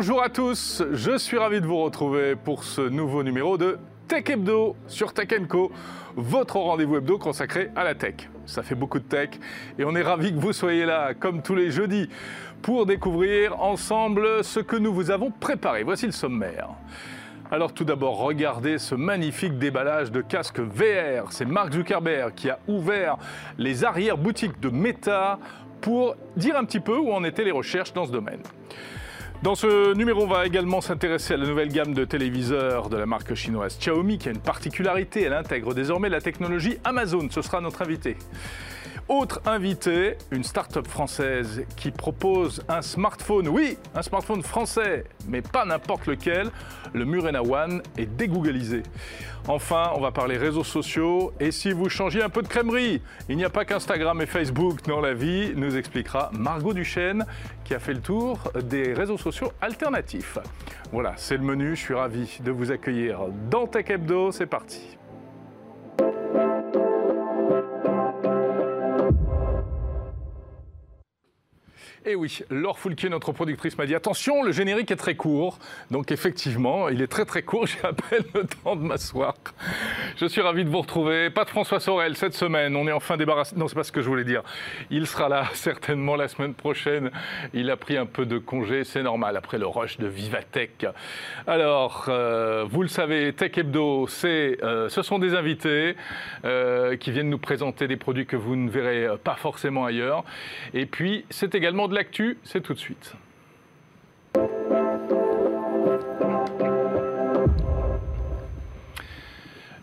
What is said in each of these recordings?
Bonjour à tous, je suis ravi de vous retrouver pour ce nouveau numéro de Tech Hebdo sur Tech Co, votre rendez-vous hebdo consacré à la tech. Ça fait beaucoup de tech et on est ravi que vous soyez là, comme tous les jeudis, pour découvrir ensemble ce que nous vous avons préparé. Voici le sommaire. Alors tout d'abord, regardez ce magnifique déballage de casque VR. C'est Mark Zuckerberg qui a ouvert les arrières-boutiques de Meta pour dire un petit peu où en étaient les recherches dans ce domaine. Dans ce numéro, on va également s'intéresser à la nouvelle gamme de téléviseurs de la marque chinoise Xiaomi qui a une particularité, elle intègre désormais la technologie Amazon. Ce sera notre invité. Autre invité, une start-up française qui propose un smartphone, oui, un smartphone français, mais pas n'importe lequel. Le Murena One est dégooglisé. Enfin, on va parler réseaux sociaux. Et si vous changez un peu de crèmerie, il n'y a pas qu'Instagram et Facebook dans la vie, nous expliquera Margot Duchesne qui a fait le tour des réseaux sociaux alternatifs. Voilà, c'est le menu. Je suis ravi de vous accueillir dans Tech Hebdo. C'est parti. Et oui, Laure Foulquier, notre productrice, m'a dit attention, le générique est très court. Donc effectivement, il est très très court. J'ai à peine le temps de m'asseoir. Je suis ravi de vous retrouver. Pas de François Sorel cette semaine. On est enfin débarrassé. Non, c'est pas ce que je voulais dire. Il sera là certainement la semaine prochaine. Il a pris un peu de congé, c'est normal après le rush de Vivatech. Alors, euh, vous le savez, Tech Hebdo, c'est, euh, ce sont des invités euh, qui viennent nous présenter des produits que vous ne verrez pas forcément ailleurs. Et puis, c'est également l'actu, c'est tout de suite.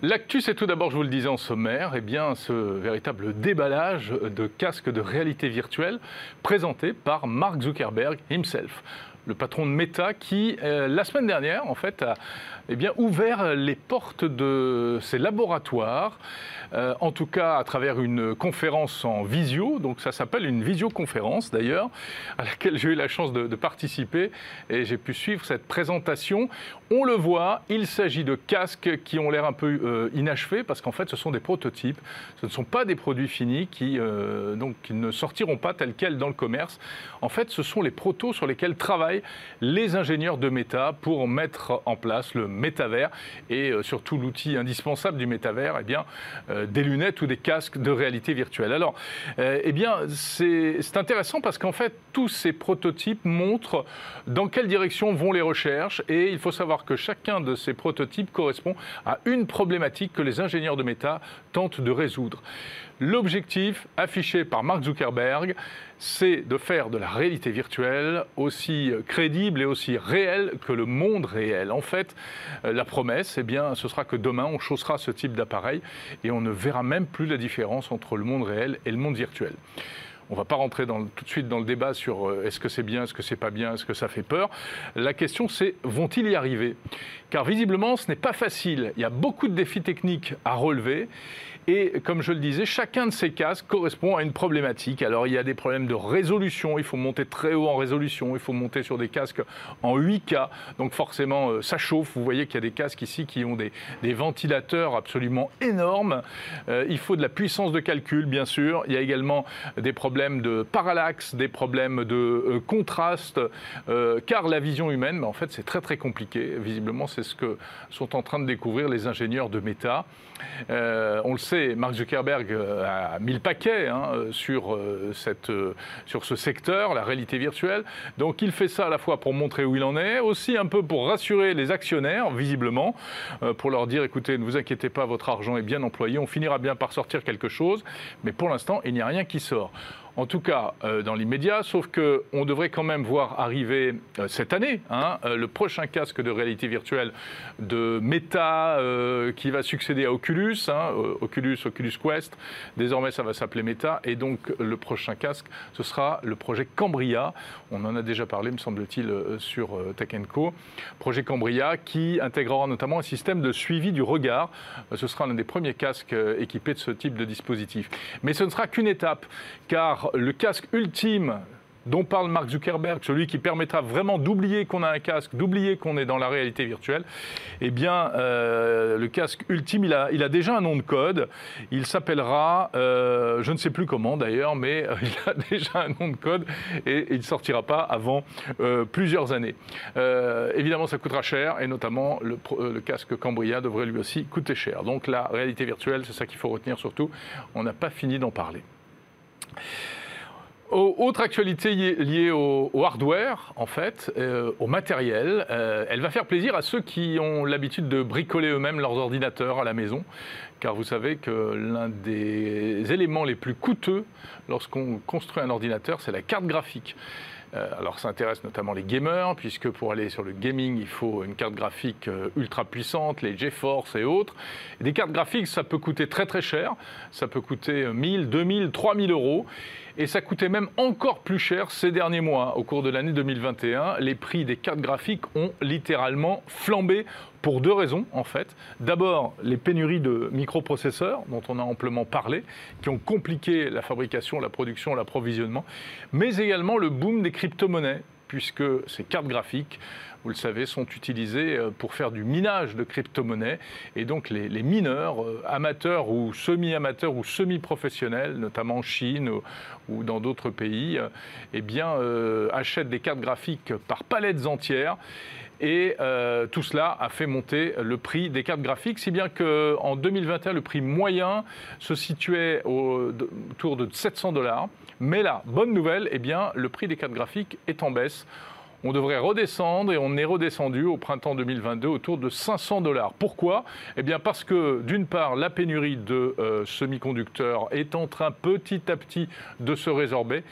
L'actu, c'est tout d'abord, je vous le disais en sommaire, eh bien, ce véritable déballage de casques de réalité virtuelle présenté par Mark Zuckerberg himself le patron de Meta, qui, euh, la semaine dernière, en fait, a eh ouvert les portes de ses laboratoires, euh, en tout cas à travers une conférence en visio, donc ça s'appelle une visioconférence d'ailleurs, à laquelle j'ai eu la chance de, participer et j'ai pu suivre cette présentation. On le voit, il s'agit de casques qui ont l'air un peu euh, inachevés parce qu'en fait ce sont des prototypes, ce ne sont pas des produits finis qui, qui ne sortiront pas tels quels dans le commerce. En fait, ce sont les protos sur lesquels travaillent les ingénieurs de Meta pour mettre en place le métavers et euh, surtout l'outil indispensable du métavers, eh bien, euh, des lunettes ou des casques de réalité virtuelle. Alors, euh, eh bien, c'est intéressant parce qu'en fait, tous ces prototypes montrent dans quelle direction vont les recherches et il faut savoir que chacun de ces prototypes correspond à une problématique que les ingénieurs de Meta tentent de résoudre. L'objectif affiché par Mark Zuckerberg, c'est de faire de la réalité virtuelle aussi crédible et aussi réelle que le monde réel. En fait, euh, la promesse, eh bien, ce sera que demain, on chaussera ce type d'appareil et on ne verra même plus la différence entre le monde réel et le monde virtuel. On ne va pas rentrer tout de suite dans le débat sur euh, est-ce que c'est bien, est-ce que c'est pas bien, est-ce que ça fait peur. La question c'est vont-ils y arriver? Car visiblement ce n'est pas facile. Il y a beaucoup de défis techniques à relever et comme je le disais, chacun de ces casques correspond à une problématique. Alors il y a des problèmes de résolution, il faut monter très haut en résolution, il faut monter sur des casques en 8K, donc forcément euh, ça chauffe. Vous voyez qu'il y a des casques ici qui ont des, ventilateurs absolument énormes. Euh, il faut de la puissance de calcul, bien sûr. Il y a également des problèmes de parallaxe, des problèmes de euh, contraste, car la vision humaine, en fait, c'est très très compliqué. Visiblement, c'est ce que sont en train de découvrir les ingénieurs de Meta. on le sait, Mark Zuckerberg euh, a mis le paquet hein, sur, euh, cette, euh, sur ce secteur, la réalité virtuelle. Donc il fait ça à la fois pour montrer où il en est, aussi un peu pour rassurer les actionnaires, visiblement, pour leur dire écoutez, ne vous inquiétez pas, votre argent est bien employé, on finira bien par sortir quelque chose, mais pour l'instant, il n'y a rien qui sort en tout cas euh, dans l'immédiat, sauf qu'on devrait quand même voir arriver euh, cette année hein, euh, le prochain casque de réalité virtuelle de Meta qui va succéder à Oculus, hein, Oculus, Oculus Quest. Désormais, ça va s'appeler Meta. Et donc, le prochain casque, ce sera le projet Cambria. On en a déjà parlé, me semble-t-il, sur Tech Co. Projet Cambria qui intégrera notamment un système de suivi du regard. Ce sera l'un des premiers casques équipés de ce type de dispositif. Mais ce ne sera qu'une étape, car le casque ultime dont parle Mark Zuckerberg, celui qui permettra vraiment d'oublier qu'on a un casque, d'oublier qu'on est dans la réalité virtuelle, eh bien, euh, le casque ultime, il a, déjà un nom de code. Il s'appellera, euh, je ne sais plus comment d'ailleurs, mais euh, il a déjà un nom de code et il ne sortira pas avant plusieurs années. évidemment, ça coûtera cher et notamment le, le casque Cambria devrait lui aussi coûter cher. Donc la réalité virtuelle, c'est ça qu'il faut retenir surtout. On n'a pas fini d'en parler. Autre actualité liée au, hardware, en fait, euh, au matériel, euh, elle va faire plaisir à ceux qui ont l'habitude de bricoler eux-mêmes leurs ordinateurs à la maison, car vous savez que l'un des éléments les plus coûteux lorsqu'on construit un ordinateur, c'est la carte graphique. Euh, alors ça intéresse notamment les gamers, puisque pour aller sur le gaming, il faut une carte graphique euh, ultra puissante, les GeForce et autres. des cartes graphiques, ça peut coûter très très cher. Ça peut coûter 1000, 2000, 3000 euros. Et ça coûtait même encore plus cher ces derniers mois. Au cours de l'année 2021, les prix des cartes graphiques ont littéralement flambé pour deux raisons en fait. D'abord, les pénuries de microprocesseurs dont on a amplement parlé, qui ont compliqué la fabrication, la production, l'approvisionnement, mais également le boom des crypto-monnaies puisque ces cartes graphiques, vous le savez, sont utilisées euh, pour faire du minage de crypto-monnaies. Et donc les, mineurs, euh, amateurs ou semi-amateurs ou semi-professionnels, notamment en Chine ou, dans d'autres pays, euh, eh bien, achètent des cartes graphiques par palettes entières. Et tout cela a fait monter le prix des cartes graphiques, si bien qu'en 2021, le prix moyen se situait autour de 700 dollars. Mais là, bonne nouvelle, eh bien, le prix des cartes graphiques est en baisse. On devrait redescendre et on est redescendu au printemps 2022 autour de 500 dollars. Pourquoi? Eh parce que d'une part, la pénurie de euh, semi-conducteurs est en train petit à petit de se résorber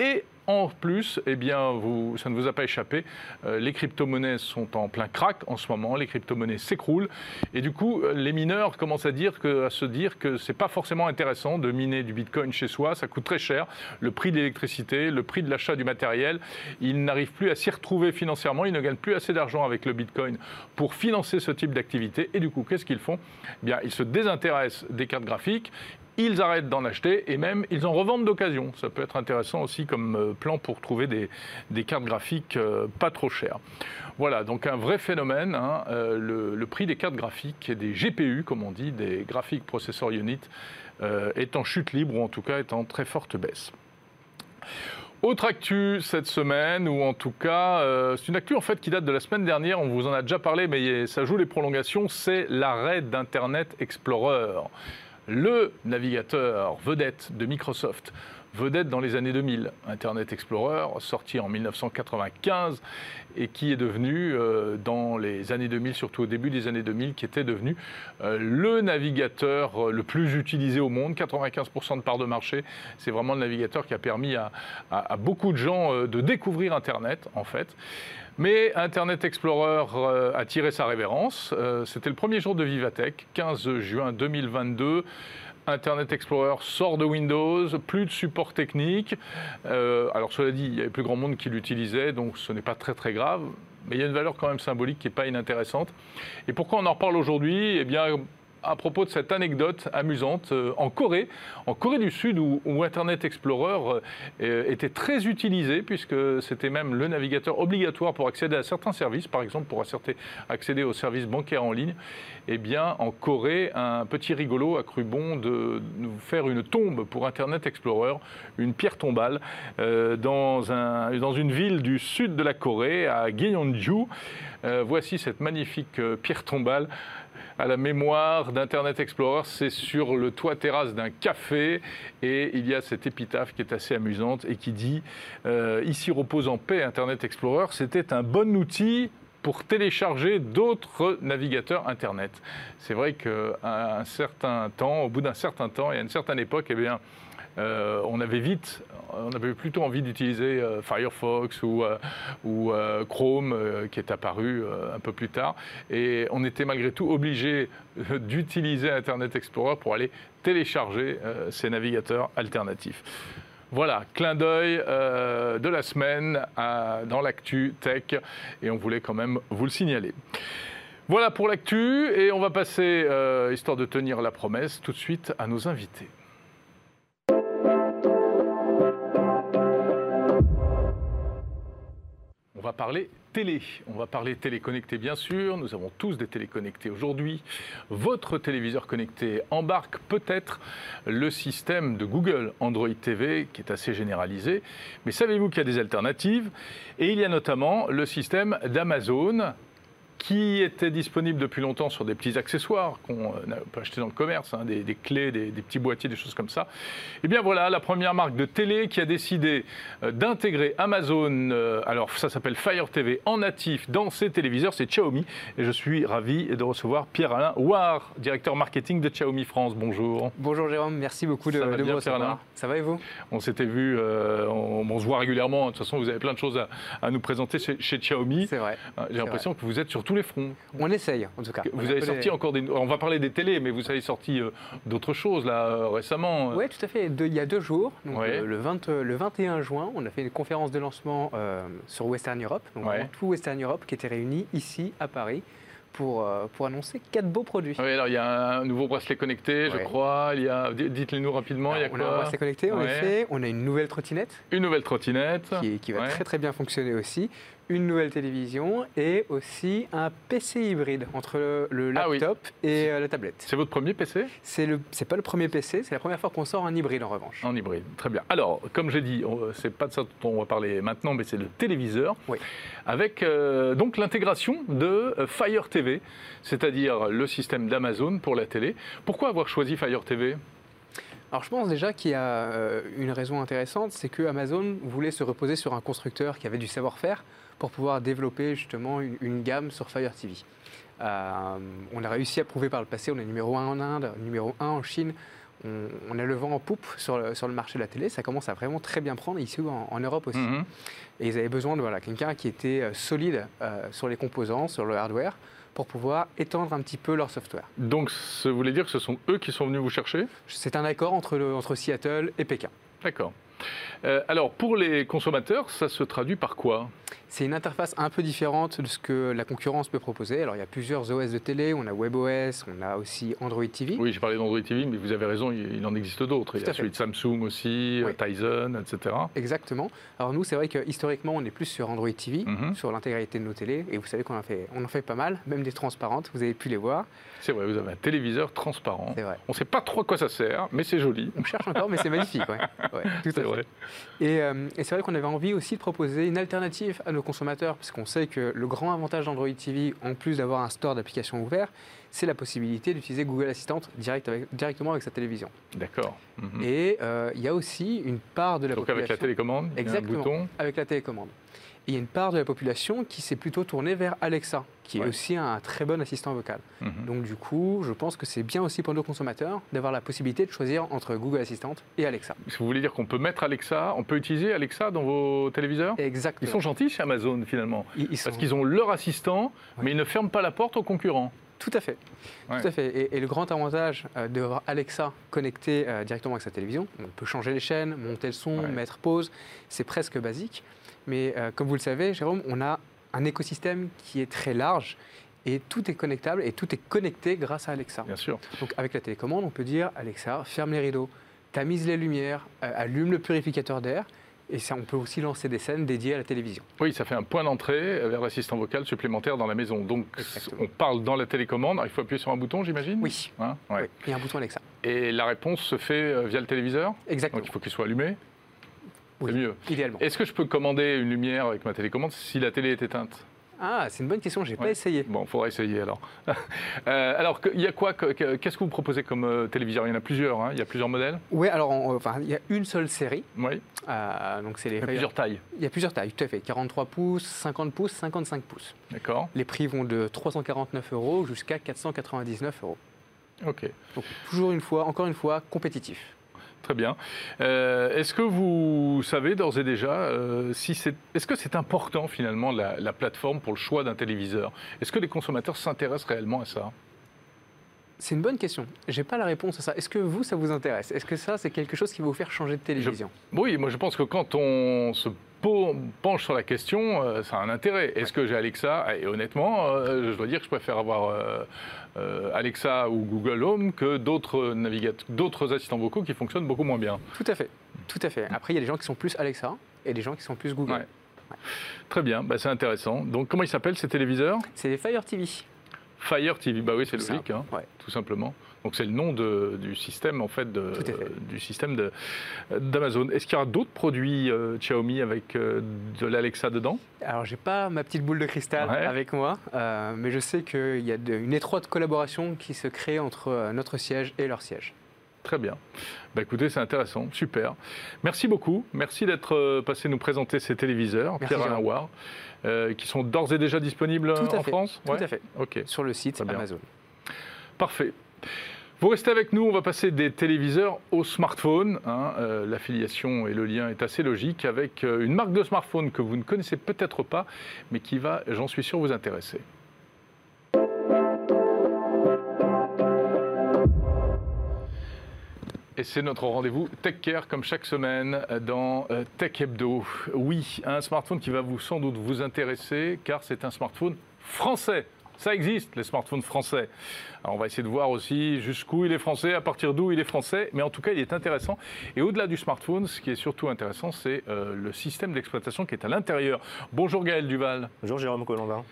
et en plus, eh bien, vous, ça ne vous a pas échappé, euh, les crypto-monnaies sont en plein crack en ce moment, les crypto-monnaies s'écroulent, et du coup, euh, les mineurs commencent à, dire à se dire que ce n'est pas forcément intéressant de miner du Bitcoin chez soi, ça coûte très cher, le prix de l'électricité, le prix de l'achat du matériel, ils n'arrivent plus à s'y retrouver financièrement, ils ne gagnent plus assez d'argent avec le Bitcoin pour financer ce type d'activité, et du coup, qu'est-ce qu'ils font? Eh bien, Ils se désintéressent des cartes graphiques, ils arrêtent d'en acheter et même ils en revendent d'occasion. Ça peut être intéressant aussi comme euh, plan pour trouver des, cartes graphiques euh, pas trop chères. Voilà, donc un vrai phénomène. Hein, euh, le, prix des cartes graphiques et des GPU, comme on dit, des Graphic Processor Unit, est en chute libre ou en tout cas est en très forte baisse. Autre actu cette semaine, ou en tout cas, c'est une actu en fait qui date de la semaine dernière, on vous en a déjà parlé, mais ça joue les prolongations, c'est l'arrêt d'Internet Explorer le navigateur vedette de Microsoft, vedette dans les années 2000, Internet Explorer, sorti en 1995 et qui est devenu, euh, dans les années 2000, surtout au début des années 2000, qui était devenu euh, le navigateur euh, le plus utilisé au monde, 95% de part de marché. C'est vraiment le navigateur qui a permis à, à beaucoup de gens de découvrir Internet, en fait. Mais Internet Explorer euh, a tiré sa révérence. Euh, c'était le premier jour de Vivatech, 15 juin 2022. Internet Explorer sort de Windows, plus de support technique. Euh, alors cela dit, il y avait plus grand monde qui l'utilisait, donc ce n'est pas très très grave. Mais il y a une valeur quand même symbolique qui n'est pas inintéressante. Et pourquoi on en reparle aujourd'hui? Eh bien, à propos de cette anecdote amusante euh, en Corée, en Corée du Sud, où, Internet Explorer euh, était très utilisé, puisque c'était même le navigateur obligatoire pour accéder à certains services, par exemple pour accéder aux services bancaires en ligne. Eh bien, en Corée, un petit rigolo a cru bon de nous faire une tombe pour Internet Explorer, une pierre tombale, euh, dans, dans une ville du sud de la Corée, à Gyeongju. voici cette magnifique pierre tombale à la mémoire d'Internet Explorer. C'est sur le toit terrasse d'un café et il y a cette épitaphe qui est assez amusante et qui dit euh, Ici repose en paix Internet Explorer. C'était un bon outil pour télécharger d'autres navigateurs Internet. C'est vrai qu'à un certain temps, au bout d'un certain temps et à une certaine époque, eh bien, euh, on avait vite, on avait plutôt envie d'utiliser euh, Firefox ou, euh, Chrome qui est apparu un peu plus tard. Et on était malgré tout obligé d'utiliser Internet Explorer pour aller télécharger ces navigateurs alternatifs. Voilà, clin d'œil de la semaine dans l'actu tech et on voulait quand même vous le signaler. Voilà pour l'actu et on va passer, histoire de tenir la promesse, tout de suite à nos invités. Parler télé. On va parler télé connectée bien sûr. Nous avons tous des téléconnectés aujourd'hui. Votre téléviseur connecté embarque peut-être le système de Google Android TV qui est assez généralisé. Mais savez-vous qu'il y a des alternatives? Et il y a notamment le système d'Amazon qui était disponible depuis longtemps sur des petits accessoires qu'on euh, peut acheter dans le commerce, hein, des, clés, des, petits boîtiers, des choses comme ça. Et eh bien voilà, la première marque de télé qui a décidé euh, d'intégrer Amazon, euh, alors ça s'appelle Fire TV en natif dans ses téléviseurs, c'est Xiaomi. Et je suis ravi de recevoir Pierre-Alain Ouar, directeur marketing de Xiaomi France. Bonjour. Bonjour Jérôme, merci beaucoup de, de me recevoir. Ça va et vous? On s'était vu, on, se voit régulièrement. De toute façon, vous avez plein de choses à, nous présenter chez, chez Xiaomi. C'est vrai. J'ai l'impression que vous êtes sur tous les fronts. On essaye, en tout cas. Vous avez sorti encore des. On va parler des télés, mais vous avez sorti euh, d'autres choses, là, euh, récemment. Oui, tout à fait. il y a deux jours, euh, le, 20, le 21 juin, on a fait une conférence de lancement sur Western Europe, donc tout Western Europe qui était réuni ici, à Paris. Pour, pour, annoncer quatre beaux produits. Oui, alors il y a un nouveau bracelet connecté, je crois. Il y a, dites-le nous rapidement. il y a on a un bracelet connecté, en effet. On a une nouvelle trottinette. Une nouvelle trottinette. Qui, qui va très très bien fonctionner aussi une nouvelle télévision et aussi un PC hybride entre le, ah laptop et euh, la tablette. C'est votre premier PC C'est le, c'est pas le premier PC, c'est la première fois qu'on sort un hybride en revanche. En hybride, très bien. Alors, comme j'ai dit, c'est pas de ça dont on va parler maintenant, mais c'est le téléviseur. Oui. Avec euh, donc l'intégration de euh, Fire TV, c'est-à-dire le système d'Amazon pour la télé. Pourquoi avoir choisi Fire TV alors je pense déjà qu'il y a une raison intéressante, c'est que Amazon voulait se reposer sur un constructeur qui avait du savoir-faire pour pouvoir développer justement une, gamme sur Fire TV. Euh, on a réussi à prouver par le passé, on est numéro 1 en Inde, numéro 1 en Chine. On, a le vent en poupe sur le, sur le, marché de la télé. Ça commence à vraiment très bien prendre ici en, Europe aussi. Mhm. Et ils avaient besoin de voilà, quelqu'un qui était euh, solide euh, sur les composants, sur le hardware, pour pouvoir étendre un petit peu leur software. Donc, ça voulait dire que ce sont eux qui sont venus vous chercher? C'est un accord entre, entre Seattle et Pékin. D'accord. Alors, pour les consommateurs, ça se traduit par quoi? C'est une interface un peu différente de ce que la concurrence peut proposer. Alors il y a plusieurs OS de télé, on a WebOS, on a aussi Android TV. Oui, j'ai parlé d'Android TV, mais vous avez raison, il en existe d'autres. Il y a celui de Samsung aussi, oui. Tizen, etc. Exactement. Alors nous, c'est vrai que historiquement, on est plus sur Android TV, mhm. sur l'intégralité de nos télés, et vous savez qu'on en fait, on en fait pas mal, même des transparentes, vous avez pu les voir. C'est vrai, vous avez un téléviseur transparent. C'est vrai. On ne sait pas trop à quoi ça sert, mais c'est joli. On cherche encore, mais c'est magnifique. Ouais. tout à Vrai. Et, euh, et c'est vrai qu'on avait envie aussi de proposer une alternative à nos consommateurs, parce qu'on sait que le grand avantage d'Android TV, en plus d'avoir un store d'applications ouvert, c'est la possibilité d'utiliser Google Assistant direct avec, directement avec sa télévision. D'accord. Mhm. Et euh, il y a aussi une part de la Donc avec la télécommande Exactement, un bouton. avec la télécommande il y a une part de la population qui s'est plutôt tournée vers Alexa, qui est aussi un très bon assistant vocal. Mhm. Donc du coup, je pense que c'est bien aussi pour nos consommateurs d'avoir la possibilité de choisir entre Google Assistant et Alexa. Vous voulez dire qu'on peut mettre Alexa, on peut utiliser Alexa dans vos téléviseurs? Exactement. Ils sont gentils chez Amazon finalement, parce qu'ils ont leur assistant, mais ils ne ferment pas la porte aux concurrents. Tout à fait. Tout à fait. Et, le grand avantage euh, d'avoir Alexa connecté euh, directement avec sa télévision, on peut changer les chaînes, monter le son, mettre pause, c'est presque basique. Mais euh, comme vous le savez, Jérôme, on a un écosystème qui est très large et tout est connectable et tout est connecté grâce à Alexa. Bien sûr. Donc avec la télécommande, on peut dire Alexa, ferme les rideaux, tamise les lumières, euh, allume le purificateur d'air. Et ça, on peut aussi lancer des scènes dédiées à la télévision. Oui, ça fait un point d'entrée vers l'assistant vocal supplémentaire dans la maison. Donc, on parle dans la télécommande. il faut appuyer sur un bouton, j'imagine? Oui. Hein? Oui. Il y a un bouton Alexa. Et la réponse se fait euh, via le téléviseur? Exactement. Donc, il faut qu'il soit allumé c'est mieux. Idéalement. Est-ce que je peux commander une lumière avec ma télécommande si la télé est éteinte? Ah, c'est une bonne question, je n'ai pas essayé. Bon, il faudra essayer alors. euh, alors, il y a quoi Qu'est-ce que vous proposez comme euh, téléviseur? Il y en a plusieurs, hein il y a plusieurs modèles Oui, alors, enfin, il y a une seule série. Oui. Euh, donc c'est les il y a plusieurs tailles. Il y a plusieurs tailles, tout à fait. 43 pouces, 50 pouces, 55 pouces. D'accord. Les prix vont de 349 euros jusqu'à 499 euros. Ok. Donc, toujours une fois, encore une fois, compétitif. Très bien. Euh, est-ce que vous savez d'ores et déjà euh, si c'est, est-ce que c'est important finalement la, la, plateforme pour le choix d'un téléviseur? Est-ce que les consommateurs s'intéressent réellement à ça? C'est une bonne question. Je n'ai pas la réponse à ça. Est-ce que vous, ça vous intéresse? Est-ce que ça, c'est quelque chose qui va vous faire changer de télévision? Oui, moi je pense que quand on se penche sur la question, euh, ça a un intérêt. Est-ce que j'ai Alexa? Et honnêtement, je dois dire que je préfère avoir euh, Alexa ou Google Home que d'autres d'autres assistants vocaux qui fonctionnent beaucoup moins bien. Tout à fait, tout à fait. Après, il y a des gens qui sont plus Alexa et des gens qui sont plus Google. Très bien, bah, c'est intéressant. Donc comment ils s'appellent ces téléviseurs C'est les Fire TV. Fire TV, bah oui, c'est logique, hein, Ouais. tout simplement. Donc c'est le nom de- du système en fait, de- euh, du système d'Amazon. Est-ce qu'il y aura d'autres produits euh, Xiaomi avec euh, de l'Alexa dedans? Alors, j'ai pas ma petite boule de cristal Ouais. avec moi, euh, mais je sais qu'il y a de- une étroite collaboration qui se crée entre notre siège et leur siège. Très bien. Bah, écoutez, c'est intéressant, super. Merci beaucoup. Merci d'être euh, passé nous présenter ces téléviseurs, Merci, Pierre Alain euh, qui sont d'ores et déjà disponibles Tout à en fait. France Tout Ouais à fait. Sur le site. Amazon. parfait. Vous restez avec nous, on va passer des téléviseurs au smartphone. hein. Euh, L'affiliation et le lien est assez logique avec une marque de smartphone que vous ne connaissez peut-être pas, mais qui va, j'en suis sûr, vous intéresser. Et c'est notre rendez-vous Tech Care, comme chaque semaine dans euh, Tech Hebdo. Oui, un smartphone qui va vous sans doute vous intéresser, car c'est un smartphone français. Ça existe, les smartphones français. Alors, on va essayer de voir aussi jusqu'où il est français, à partir d'où il est français, mais en tout cas, il est intéressant. Et au-delà du smartphone, ce qui est surtout intéressant, c'est euh, le système d'exploitation qui est à l'intérieur. Bonjour Gaël Duval. Bonjour Jérôme Colombin.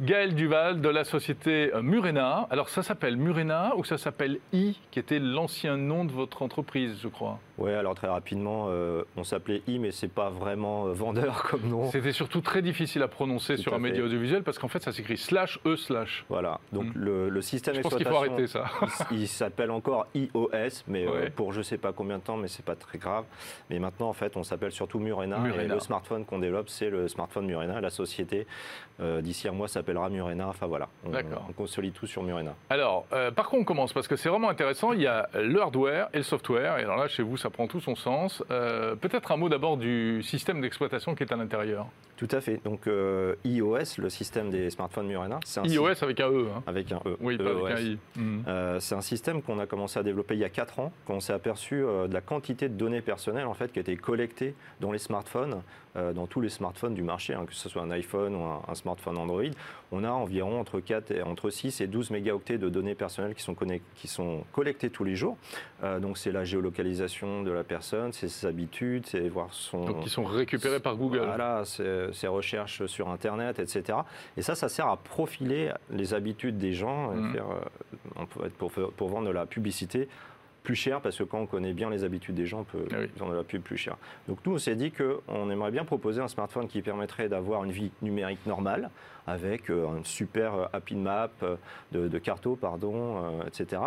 Gaël Duval de la société euh, Murena. Alors ça s'appelle Murena ou ça s'appelle I, qui était l'ancien nom de votre entreprise, je crois? Ouais, alors très rapidement, euh, on s'appelait I, mais c'est pas vraiment euh, vendeur comme nom. C'était surtout très difficile à prononcer Tout sur à un média audiovisuel parce qu'en fait ça s'écrit slash E slash. Voilà, donc Mm. le, le système Je pense qu'il faut arrêter ça. il, il s'appelle encore iOS, mais euh, pour je sais pas combien de temps, mais c'est pas très grave. Mais maintenant, en fait, on s'appelle surtout Murena, Murena. et le smartphone qu'on développe, c'est le smartphone Murena. La société, d'ici un mois, s'appellera Murena. Enfin voilà, on, on consolide tout sur Murena. Alors, par contre, on commence? Parce que c'est vraiment intéressant. Il y a le hardware et le software. Et alors là, chez vous, ça prend tout son sens. Euh, Peut-être un mot d'abord du système d'exploitation qui est à l'intérieur. Tout à fait. Donc euh, iOS, le système des smartphones Murena, c'est un iOS avec un E. hein. avec un E. Oui, pas EOS. avec un I. Mhm. Euh, c'est un système qu'on a commencé à développer il y a 4 ans, quand on s'est aperçu euh, de la quantité de données personnelles en fait, qui étaient collectées dans les smartphones, dans tous les smartphones du marché, hein, que ce soit un iPhone ou un, un smartphone Android. On a environ entre, 4 et, entre 6 et 12 mégaoctets de données personnelles qui sont, qui collectées tous les jours. Donc c'est la géolocalisation de la personne, c'est ses habitudes, c'est voir son... Donc, ils sont récupérés par Google. Voilà, ses, ses recherches sur Internet, etc. Et ça, ça sert à profiler les habitudes des gens, et faire, euh, on peut être pour, pour vendre de la publicité plus cher, parce que quand on connaît bien les habitudes des gens, on peut Ah oui. vendre de la pub plus cher. Donc nous, on s'est dit qu'on aimerait bien proposer un smartphone qui permettrait d'avoir une vie numérique normale, avec euh, un super euh, happy map euh, de, de carto, pardon, euh, etc.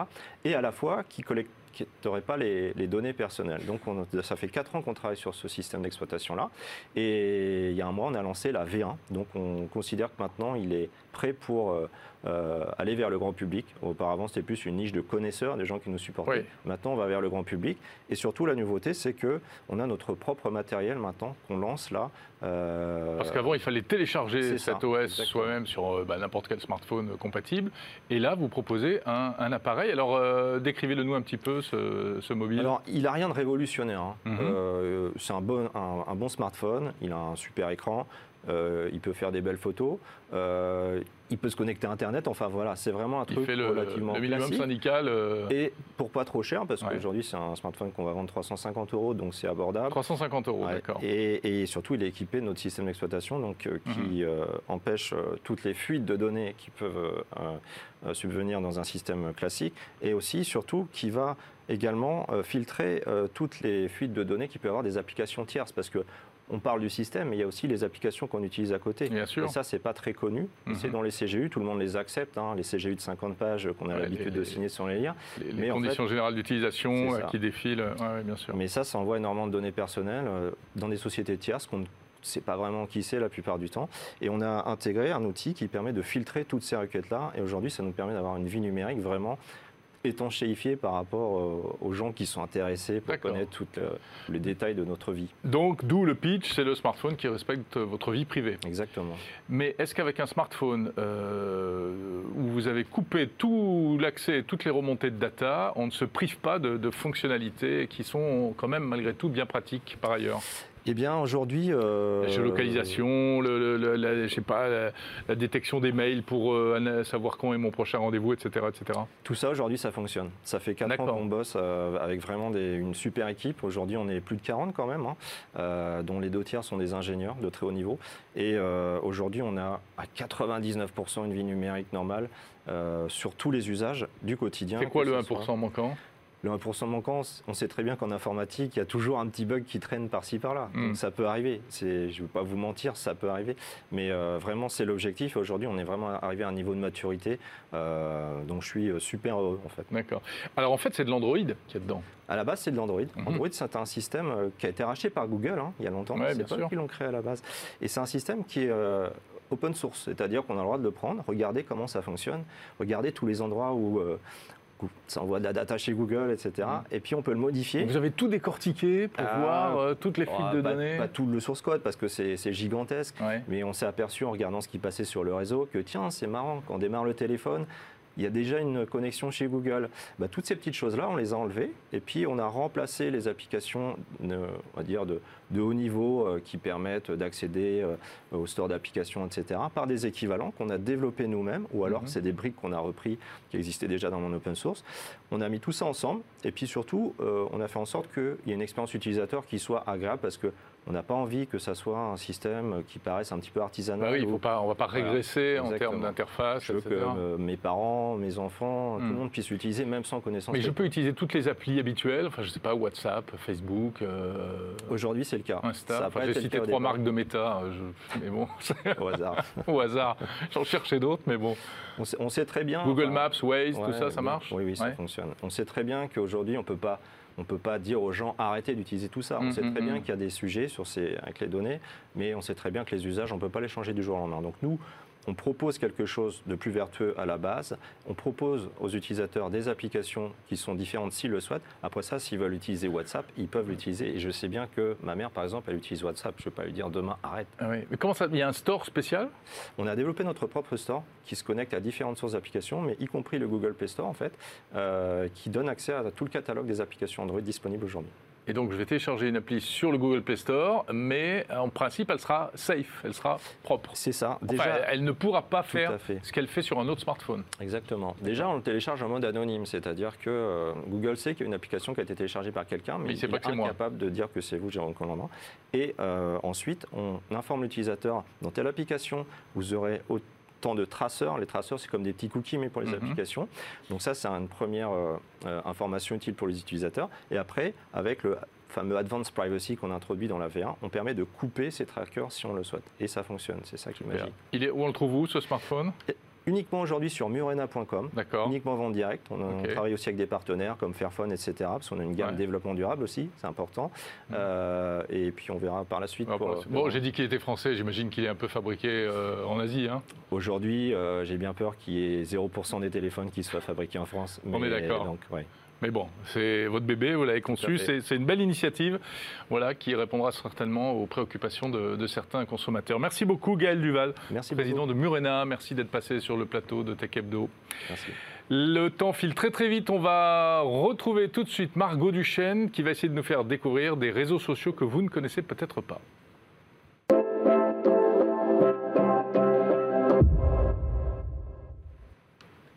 Et à la fois qui collecte qui n'aurait pas les, données personnelles. Donc on- ça fait 4 ans qu'on travaille sur ce système d'exploitation-là. Et il y a un mois, on a lancé la V1. Donc on considère que maintenant, il est prêt pour euh, euh, aller vers le grand public. Auparavant, c'était plus une niche de connaisseurs, des gens qui nous supportaient. Oui. Maintenant, on va vers le grand public. Et surtout, la nouveauté, c'est que on a notre propre matériel maintenant qu'on lance là. euh, Parce qu'avant, il fallait télécharger cet ça, OS soi-même sur bah, n'importe quel smartphone compatible. Et là, vous proposez un, un appareil. Alors, euh, décrivez-le nous un petit peu, ce, ce mobile. Alors, il n'a rien de révolutionnaire. hein. Mhm. C'est un bon, un, un bon smartphone, il a un super écran, euh, il peut faire des belles photos, euh, il peut se connecter à Internet. Enfin voilà, c'est vraiment un il truc fait le, relativement le minimum classique. syndical. euh, Et pour pas trop cher, parce Ouais. qu'aujourd'hui c'est un smartphone qu'on va vendre 350 euros, donc c'est abordable. 350 euros, Ouais. d'accord. Et, et surtout, il est équipé de notre système d'exploitation donc, qui euh, empêche toutes les fuites de données qui peuvent subvenir dans un système classique et aussi, surtout, qui va également filtrer toutes les fuites de données qui peuvent avoir des applications tierces parce que on parle du système, mais il y a aussi les applications qu'on utilise à côté. Bien sûr. Et ça, c'est pas très connu. Mhm. C'est dans les CGU, tout le monde les accepte. hein, les CGU de 50 pages qu'on a Ouais, l'habitude les- de signer sans les lire. Les, les mais en conditions générales d'utilisation euh, qui défilent, euh, ouais, bien sûr. Mais ça, ça envoie énormément de données personnelles euh, dans des sociétés tierces qu'on ne sait pas vraiment qui c'est la plupart du temps. Et on a intégré un outil qui permet de filtrer toutes ces requêtes-là. Et aujourd'hui, ça nous permet d'avoir une vie numérique vraiment étanchéifiée par rapport euh, aux gens qui sont intéressés pour connaître tous les détails de notre vie. Donc, d'où le pitch, c'est le smartphone qui respecte votre vie privée. Exactement. Mais est-ce qu'avec un smartphone euh, où vous avez coupé tout l'accès, toutes les remontées de data, on ne se prive pas de, de fonctionnalités qui sont quand même malgré tout bien pratiques par ailleurs? Eh bien, aujourd'hui. Euh, la géolocalisation, le, la, je sais pas, la, détection des mails pour euh, savoir quand est mon prochain rendez-vous, etc., etc. Tout ça, aujourd'hui, ça fonctionne. Ça fait 4 ans qu'on bosse euh, avec vraiment une super équipe. Aujourd'hui, on est plus de 40 quand même, hein, dont les deux tiers sont des ingénieurs de très haut niveau. Et aujourd'hui, on a à 99% une vie numérique normale sur tous les usages du quotidien. C'est quoi le 1% manquant? Le 1% manquant, on sait très bien qu'en informatique, il y a toujours un petit bug qui traîne par-ci par-là. Donc ça peut arriver. Je ne vais pas vous mentir, ça peut arriver. Mais euh, vraiment, c'est l'objectif. Aujourd'hui, on est vraiment arrivé à un niveau de maturité. Euh, donc je suis euh, super heureux en fait. D'accord. Alors en fait, c'est de l'Android qu'il y a dedans. À la base, c'est de l'Android. Mhm. Android, c'est un système qui a été racheté par Google hein, il y a longtemps. c'est pas eux qui l'ont créé à la base. Et c'est un système qui est open source, c'est-à-dire qu'on a le droit de le prendre, regarder comment ça fonctionne, regarder tous les endroits où, ça envoie de la data chez Google, etc. Mm. Et puis on peut le modifier. Vous avez tout décortiqué pour ah, voir euh, toutes les fuites de données Pas tout le source code parce que c'est gigantesque, mais on s'est aperçu en regardant ce qui passait sur le réseau que tiens, c'est marrant, quand on démarre le téléphone, il y a déjà une connexion chez Google. Bah, toutes ces petites choses-là, on les a enlevées et puis on a remplacé les applications, on va dire, de, de haut niveau euh, qui permettent d'accéder euh, au store d'applications, etc., par des équivalents qu'on a développés nous-mêmes ou alors mhm. c'est des briques qu'on a repris qui existaient déjà dans mon open source. On a mis tout ça ensemble et puis surtout, on a fait en sorte qu'il y ait une expérience utilisateur qui soit agréable parce que on n'a pas envie que ça soit un système qui paraisse un petit peu artisanal. Bah oui, faut pas, on ne va pas régresser en termes d'interface. Je veux que euh, mes parents, mes enfants, tout le hmm. monde puisse l'utiliser, même sans connaissance. Mais je peux utiliser toutes les applis habituelles, enfin je sais pas, WhatsApp, Facebook. Euh, Aujourd'hui, c'est le cas. Insta. J'ai cité trois marques de méta, euh, mais bon. Au hasard. Au hasard. J'en cherchais d'autres, mais bon. On sait, très bien. Google Maps, Waze, tout ça, ça marche Oui, oui, ça fonctionne. On sait très bien qu'aujourd'hui, on ne peut pas on ne peut pas dire aux gens arrêtez d'utiliser tout ça. On mm, sait très mm, bien mm. qu'il y a des sujets sur ces, avec les données, mais on sait très bien que les usages, on ne peut pas les changer du jour au lendemain. Donc nous, on propose quelque chose de plus vertueux à la base. On propose aux utilisateurs des applications qui sont différentes s'ils le souhaitent. Après ça, s'ils veulent utiliser WhatsApp, ils peuvent l'utiliser. Et je sais bien que ma mère, par exemple, elle utilise WhatsApp. Je ne vais pas lui dire demain arrête. Ah mais comment ça Il y a un store spécial? On a développé notre propre store qui se connecte à différentes sources d'applications, mais y compris le Google Play Store en fait, euh, qui donne accès à tout le catalogue des applications Android disponibles aujourd'hui. Et donc, je vais télécharger une appli sur le Google Play Store, mais en principe, elle sera safe, elle sera propre. C'est ça. Déjà, elle ne pourra pas faire ce qu'elle fait sur un autre smartphone. Exactement. Déjà, on le télécharge en mode anonyme, c'est-à-dire que euh, Google sait qu'il y a une application qui a été téléchargée par quelqu'un, mais, il n'est pas, incapable de dire que c'est vous, Jérôme Commandant. Et euh, ensuite, on informe l'utilisateur dans telle application, vous aurez autant de traceurs. Les traceurs, c'est comme des petits cookies, mais pour les mhm. applications. Donc ça, c'est une première euh, euh, information utile pour les utilisateurs. Et après, avec le fameux Advanced Privacy qu'on a introduit dans la V1, on permet de couper ces trackers si on le souhaite. Et ça fonctionne, c'est ça qui est magique. Il est, où on le trouve où, ce smartphone? Uniquement aujourd'hui sur murena.com, uniquement vente directe. On, travaille aussi avec des partenaires comme Fairphone, etc. Parce qu'on a une gamme de développement durable aussi, c'est important. Mm. Euh, et puis on verra par la suite. Ah, bon, j'ai dit qu'il était français, j'imagine qu'il est un peu fabriqué euh, en Asie. Hein. Aujourd'hui, euh, j'ai bien peur qu'il y ait 0% des téléphones qui soient fabriqués en France. on est d'accord. Mais bon, c'est votre bébé, vous l'avez conçu, c'est une belle initiative voilà, qui répondra certainement aux préoccupations de, certains consommateurs. Merci beaucoup Gaël Duval, merci président de Murena, merci d'être passé sur le plateau de Tech Hebdo. Merci. Le temps file très très vite, on va retrouver tout de suite Margot Duchesne qui va essayer de nous faire découvrir des réseaux sociaux que vous ne connaissez peut-être pas.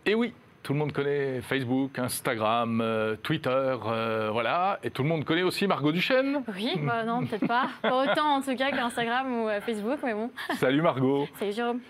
Et oui, tout le monde connaît Facebook, Instagram, euh, Twitter, euh, voilà. Et tout le monde connaît aussi Margot Duchesne. Oui, bah non, peut-être pas. Pas autant en tout cas qu'Instagram ou euh, Facebook, mais bon. Salut Margot. Salut Jérôme.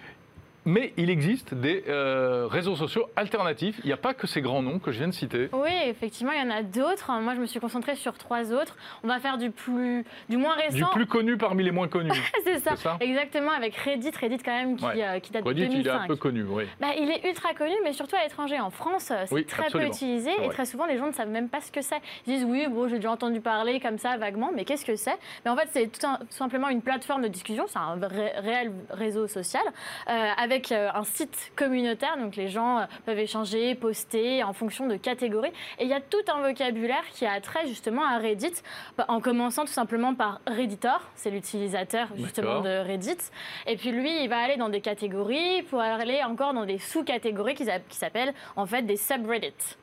Mais il existe des euh, réseaux sociaux alternatifs. Il n'y a pas que ces grands noms que je viens de citer. Oui, effectivement, il y en a d'autres. Moi, je me suis concentrée sur trois autres. On va faire du plus, du moins récent. Du plus connu parmi les moins connus. c'est ça. exactement, avec Reddit. Reddit, quand même, qui, euh, date de 2005. il est un peu connu, oui. Bah, il est ultra connu, mais surtout à l'étranger. En France, euh, c'est très peu utilisé. Et très souvent, les gens ne savent même pas ce que c'est. Ils disent, oui, bon, j'ai déjà entendu parler comme ça, vaguement, mais qu'est-ce que c'est? Mais en fait, c'est tout, simplement une plateforme de discussion. C'est un réel réseau social avec un site communautaire, donc les gens euh, peuvent échanger, poster en fonction de catégories. Et il y a tout un vocabulaire qui a trait justement à Reddit, bah, en commençant tout simplement par Redditor, c'est l'utilisateur justement de Reddit. Et puis lui, il va aller dans des catégories pour aller encore dans des sous-catégories qui s'appellent en fait des subreddits.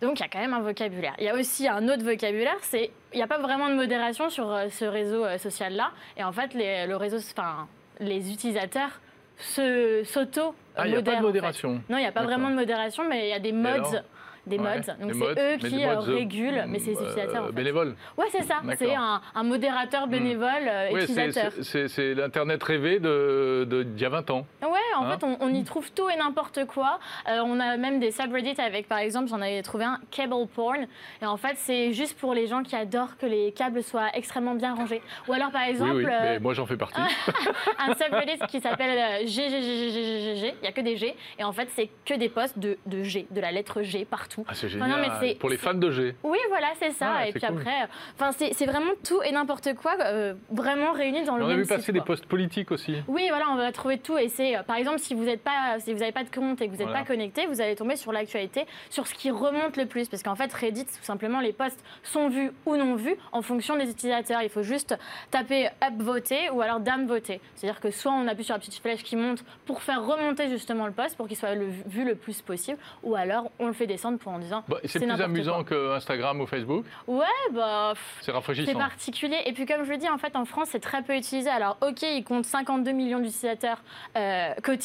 Donc il y a quand même un vocabulaire. Il y a aussi un autre vocabulaire, c'est il n'y a pas vraiment de modération sur euh, ce réseau euh, social-là. Et en fait, les, le réseau, enfin, les utilisateurs s'auto-modèrent. Ah, il n'y a pas de modération. Non, il n'y a pas vraiment de modération, mais il y a des modes des modes. Donc c'est eux qui euh, régulent, mais c'est les utilisateurs. En fait. Bénévoles Ouais, c'est ça. C'est un, modérateur hmm. bénévole euh, utilisateur. C'est l'Internet rêvé d'il de, d'il y a 20 ans. Ouais, en hein fait, on, y trouve tout et n'importe quoi. Euh, on a même des subreddits avec, par exemple, j'en avais trouvé un, cable porn. Et en fait, c'est juste pour les gens qui adorent que les câbles soient extrêmement bien rangés. Ou alors, par exemple. Oui, mais moi, j'en fais partie. un subreddit qui s'appelle GGGGGG. Il n'y a que des G. Et en fait, c'est que des posts de, de G, de la lettre G partout. Ah, c'est génial. pour les fans de G. Oui, voilà, c'est ça. Ah, et puis après, enfin, c'est vraiment tout et n'importe quoi, euh, vraiment réuni dans le même On a vu passer des posts politiques aussi. Oui, voilà, on va trouver tout. Et c'est, euh, par exemple, si vous n'avez pas, si vous pas de compte et que vous n'êtes pas connecté, vous allez tomber sur l'actualité, sur ce qui remonte le plus. Parce qu'en fait, Reddit, tout simplement, les posts sont vus ou non vus en fonction des utilisateurs. Il faut juste taper up voter ou alors down voter. C'est-à-dire que soit on appuie sur la petite flèche qui monte pour faire remonter justement le post pour qu'il soit vu le plus possible, ou alors on le fait descendre pour en disant bah, c'est plus amusant que Instagram ou Facebook Ouais, bah. C'est rafraîchissant. C'est particulier. Et puis, comme je le dis, en fait, en France, c'est très peu utilisé. Alors, OK, il compte 52 millions d'utilisateurs euh, quotidiens,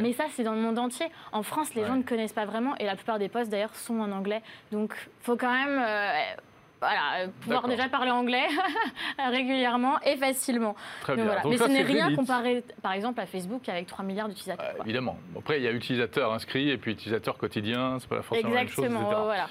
mais ça, c'est dans le monde entier. En France, les gens ne connaissent pas vraiment, et la plupart des posts, d'ailleurs, sont en anglais. Donc, faut quand même. Euh, voilà, pouvoir déjà parler anglais régulièrement et facilement. Très bien. Mais ce n'est rien comparé, par exemple, à Facebook avec 3 milliards d'utilisateurs. évidemment. Après, il y a utilisateurs inscrits et puis utilisateurs quotidiens, c'est pas forcément Exactement, la même chose. Voilà.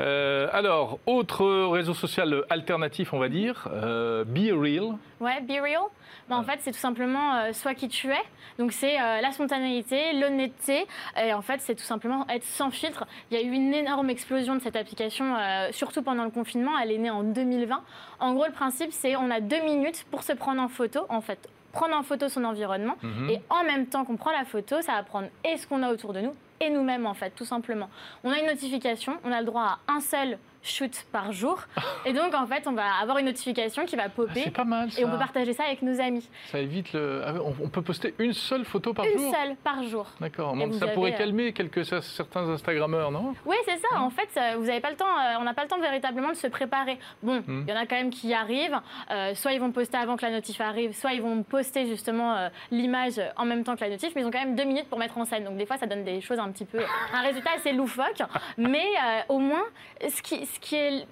Euh, alors, autre réseau social alternatif, on va dire, euh, Be Real. Ouais, Be Real. Bah, en fait, c'est tout simplement euh, soit qui tu es. Donc, c'est la spontanéité, l'honnêteté. Et en fait, c'est tout simplement être sans filtre. Il y a eu une énorme explosion de cette application, surtout pendant le confinement. Elle est née en 2020. En gros, le principe, c'est on a deux minutes pour se prendre en photo. En fait, prendre en photo son environnement. Mhm. Et en même temps qu'on prend la photo, ça va prendre et ce qu'on a autour de nous et nous-mêmes, en fait, tout simplement. On a une notification, on a le droit à un seul shoot par jour. Et donc, en fait, on va avoir une notification qui va popper. c'est pas mal, ça. Et on peut partager ça avec nos amis. Ça évite le. Ah on peut poster une seule photo par jour? Une seule par jour. D'accord. Ça pourrait euh, calmer quelques, certains Instagrammeurs, non? Oui, c'est ça. En fait, vous avez pas le temps, euh, on n'a pas le temps véritablement de se préparer. Bon, hmm. il y en a quand même qui arrivent. Euh, soit ils vont poster avant que la notif arrive, soit ils vont poster justement l'image en même temps que la notif, mais ils ont quand même deux minutes pour mettre en scène. Donc, des fois, ça donne des choses un petit peu. un résultat assez loufoque. mais au moins, ce qui, ce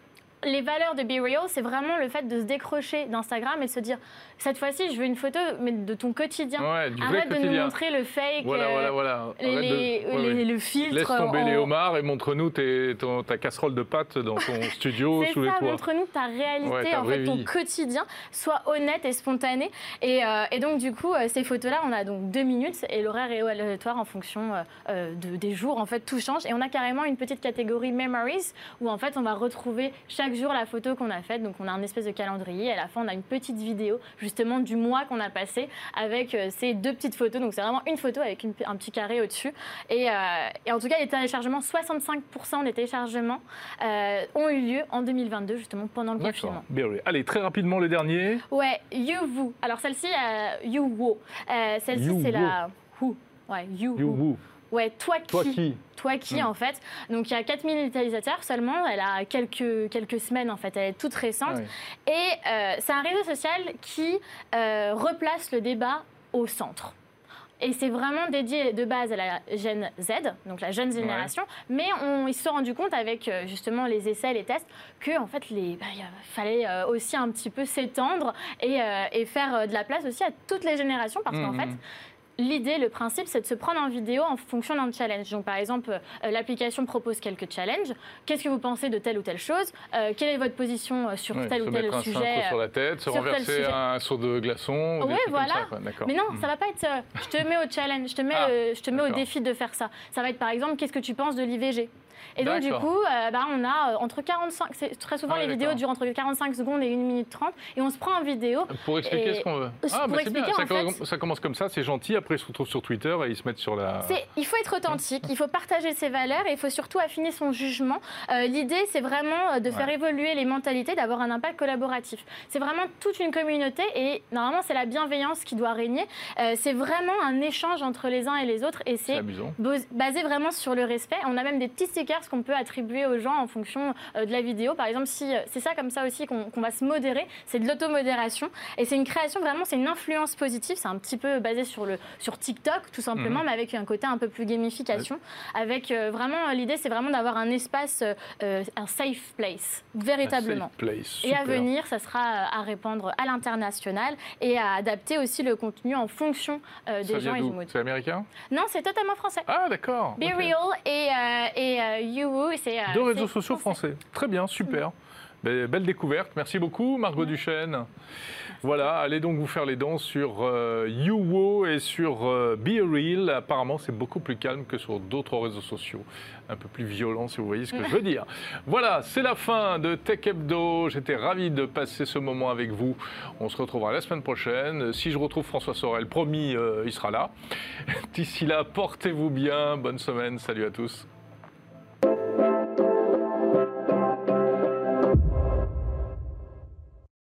les valeurs de Be Real, c'est vraiment le fait de se décrocher d'Instagram et de se dire cette fois-ci, je veux une photo mais de ton quotidien. Arrête de nous montrer le fake, voilà, voilà, voilà. le filtre. Laisse tomber les homards et montre-nous ta casserole de pâtes dans ton studio sous les toits. Montre-nous ta réalité, en fait, ton quotidien. Sois honnête et spontané. Et, euh, et donc, du coup, euh, ces photos-là, on a donc deux minutes et l'horaire est aléatoire en fonction euh, de, des jours. En fait, tout change. Et on a carrément une petite catégorie Memories où, en fait, on va retrouver chaque jour la photo qu'on a faite. Donc, on a un espèce de calendrier. À la fin, on a une petite vidéo justement du mois qu'on a passé avec euh, ces deux petites photos. Donc c'est vraiment une photo avec un petit carré au-dessus. Et, euh, et, en tout cas, les téléchargements, 65% des téléchargements euh, ont eu lieu en 2022, justement pendant le confinement. Allez, très rapidement le dernier. Ouais, YouWoo. Alors celle-ci, YouWoo. celle-ci, c'est la... Who. Ouais, YouWoo. Ouais, toi qui. Toi qui. Toi qui, en fait. Donc, il y a 4000 utilisateurs seulement. Elle a quelques, quelques semaines, en fait. Elle est toute récente. Ah Et euh, c'est un réseau social qui euh, replace le débat au centre. Et c'est vraiment dédié de base à la Gen Z, donc la jeune génération. Mais on, ils se sont rendus compte avec euh, justement les essais, les tests, que en fait, il bah, fallait aussi un petit peu s'étendre et, et, faire de la place aussi à toutes les générations, parce qu'en hmm, fait, l'idée, le principe, c'est de se prendre en vidéo en fonction d'un challenge. Donc, par exemple, euh, l'application propose quelques challenges. Qu'est-ce que vous pensez de telle ou telle chose? Euh, Quelle est votre position euh, sur tel ou tel mettre sujet un sur la tête, se renverser un saut de glaçon. Oui, voilà. Mais non, ça va pas être. je te mets au challenge, je te mets, ah, je te mets au défi de faire ça. Ça va être par exemple, qu'est-ce que tu penses de l'IVG et donc, du coup, euh, bah, on a euh, entre 45, très souvent les vidéos durent entre 45 secondes et 1 minute 30, et on se prend en vidéo. Pour expliquer ce qu'on veut. Ah, bah, c'est bien. Ça, commence comme ça, c'est gentil. Après, ils se retrouvent sur Twitter et ils se mettent sur la. Il faut être authentique, il faut partager ses valeurs et il faut surtout affiner son jugement. Euh, l'idée, c'est vraiment de faire évoluer les mentalités, d'avoir un impact collaboratif. C'est vraiment toute une communauté et normalement, c'est la bienveillance qui doit régner. c'est vraiment un échange entre les uns et les autres et c'est basé vraiment sur le respect. On a même des petits écarts qu'on peut attribuer aux gens en fonction de la vidéo. Par exemple, si c'est ça comme ça aussi qu'on va se modérer, c'est de l'automodération. Et c'est une création vraiment, c'est une influence positive. C'est un petit peu basé sur, le, sur TikTok, tout simplement, mhm. mais avec un côté un peu plus gamification. Avec vraiment, l'idée, c'est vraiment d'avoir un espace, un safe place, véritablement. Safe place, et à venir, ça sera à répandre à l'international et à adapter aussi le contenu en fonction des gens et du mode. C'est américain? Non, c'est totalement français. Ah, d'accord. Be Real et, et YouWoo, c'est. Deux réseaux sociaux français. Très bien, super. Belle découverte. Merci beaucoup, Margot Duchesne. Voilà, allez donc vous faire les dents sur euh, YouWo et sur euh, Be Real. Apparemment, c'est beaucoup plus calme que sur d'autres réseaux sociaux. Un peu plus violent, si vous voyez ce que je veux dire. Voilà, c'est la fin de Tech Hebdo. J'étais ravi de passer ce moment avec vous. On se retrouvera la semaine prochaine. Si je retrouve François Sorel, promis, euh, il sera là. D'ici là, portez-vous bien. Bonne semaine. Salut à tous.